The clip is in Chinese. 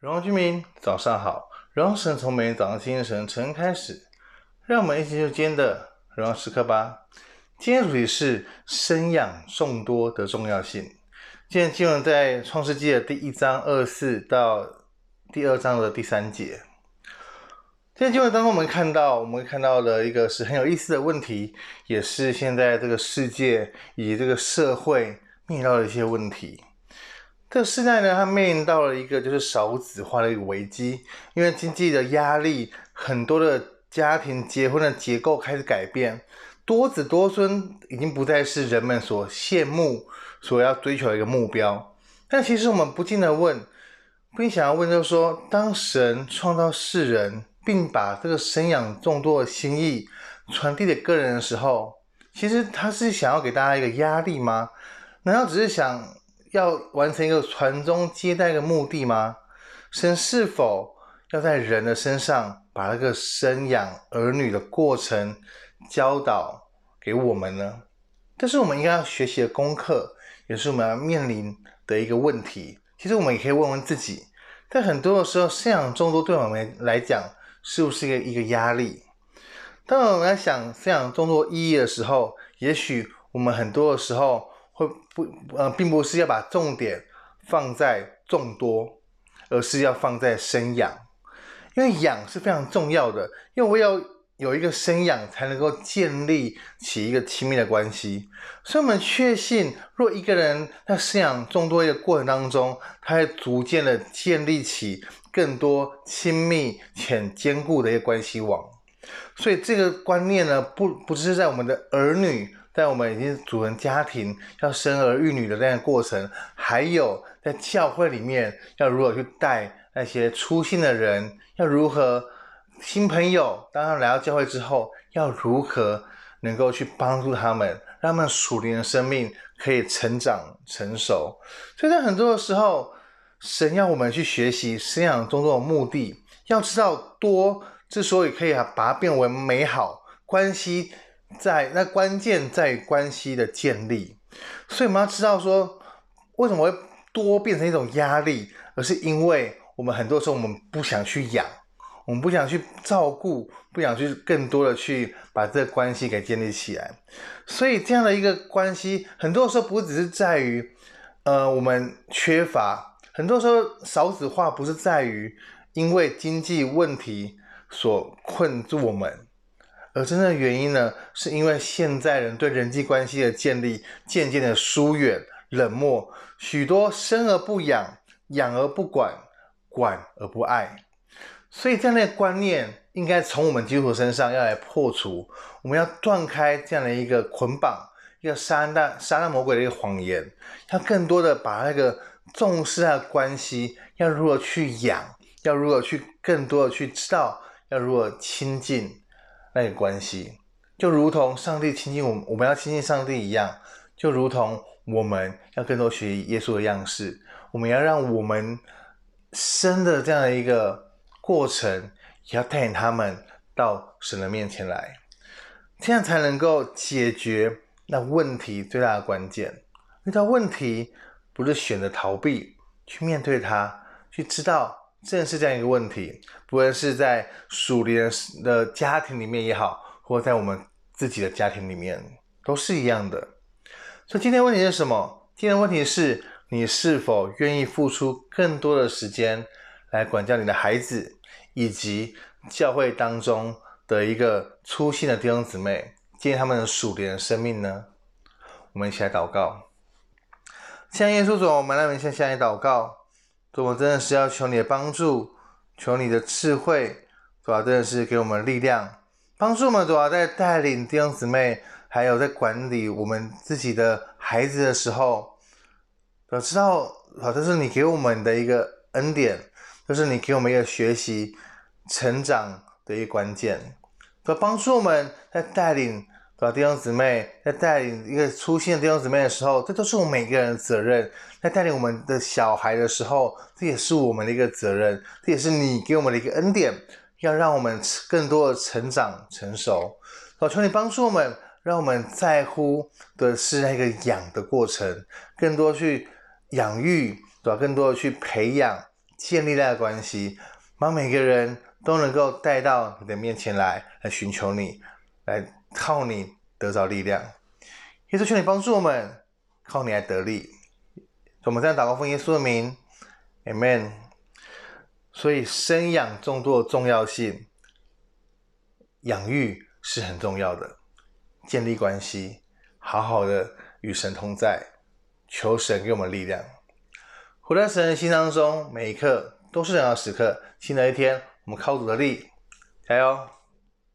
荣耀居民，早上好！荣耀神从每天早上清晨晨开始，让我们一起就今天的荣耀时刻吧。今天主题是生养众多的重要性。今天经文在创世纪的第一章二四到第二章的第三节。今天经文当中，我们看到，我们看到了一个是很有意思的问题，也是现在这个世界以及这个社会面临到的一些问题。这个时代呢，它面临到了一个就是少子化的一个危机，因为经济的压力，很多的家庭结婚的结构开始改变，多子多孙已经不再是人们所羡慕、所要追求的一个目标。但其实我们不禁的问，不禁想要问，就是说，当神创造世人，并把这个生养众多的心意传递给个人的时候，其实他是想要给大家一个压力吗？难道只是想？要完成一个传宗接代的目的吗？神是否要在人的身上把那个生养儿女的过程教导给我们呢？这是我们应该要学习的功课，也是我们要面临的一个问题。其实我们也可以问问自己，在很多的时候，生养众多对我们来讲是不是一个一个压力？当我们在想生养众多意义的时候，也许我们很多的时候。会不呃，并不是要把重点放在众多，而是要放在生养，因为养是非常重要的，因为我要有一个生养，才能够建立起一个亲密的关系。所以，我们确信，若一个人在生养众多的过程当中，他会逐渐的建立起更多亲密且坚固的一个关系网。所以，这个观念呢，不不只是在我们的儿女。在我们已经组成家庭，要生儿育女的那个过程，还有在教会里面要如何去带那些初信的人，要如何新朋友当他们来到教会之后，要如何能够去帮助他们，让他们属灵的生命可以成长成熟。所以在很多的时候，神要我们去学习生养众多的目的，要知道多之所以可以把它变为美好关系。在那关键在于关系的建立，所以我们要知道说，为什么会多变成一种压力，而是因为我们很多时候我们不想去养，我们不想去照顾，不想去更多的去把这个关系给建立起来。所以这样的一个关系，很多时候不只是在于，呃，我们缺乏，很多时候少子化不是在于因为经济问题所困住我们。而真正的原因呢，是因为现在人对人际关系的建立渐渐的疏远、冷漠，许多生而不养，养而不管，管而不爱。所以这样的观念应该从我们基督徒身上要来破除，我们要断开这样的一个捆绑，一个撒旦、撒旦魔鬼的一个谎言，要更多的把那个重视他的关系，要如何去养，要如何去更多的去知道，要如何亲近。那个关系，就如同上帝亲近我，我们要亲近上帝一样，就如同我们要更多学习耶稣的样式，我们要让我们生的这样的一个过程，也要带领他们到神的面前来，这样才能够解决那问题最大的关键。遇到问题，不是选择逃避，去面对它，去知道。正是这样一个问题，不论是在属灵的家庭里面也好，或在我们自己的家庭里面，都是一样的。所以今天问题是什么？今天问题是你是否愿意付出更多的时间来管教你的孩子，以及教会当中的一个粗心的弟兄姊妹，建立他们的属灵的生命呢？我们一起来祷告。向耶稣主，我们来先向你祷告。主，我真的是要求你的帮助，求你的智慧，主要真的是给我们力量，帮助我们主要在带领弟兄姊妹，还有在管理我们自己的孩子的时候，要知道，好，这是你给我们的一个恩典，这是你给我们一个学习、成长的一个关键，帮助我们在带领。把弟兄姊妹在带领一个初信的弟兄姊妹的时候，这都是我们每个人的责任。在带领我们的小孩的时候，这也是我们的一个责任，这也是你给我们的一个恩典，要让我们更多的成长成熟。好，求你帮助我们，让我们在乎的是那个养的过程，更多去养育，对吧？更多的去培养、建立那个关系，把每个人都能够带到你的面前来，来寻求你，来靠你得着力量。耶稣求你帮助我们，靠你来得力。我们这样祷告奉耶稣的名，Amen。所以生养众多的重要性，养育是很重要的，建立关系，好好的与神同在，求神给我们力量。活在神的心当中，每一刻都是重要时刻。新的一天，我们靠主的力，加油！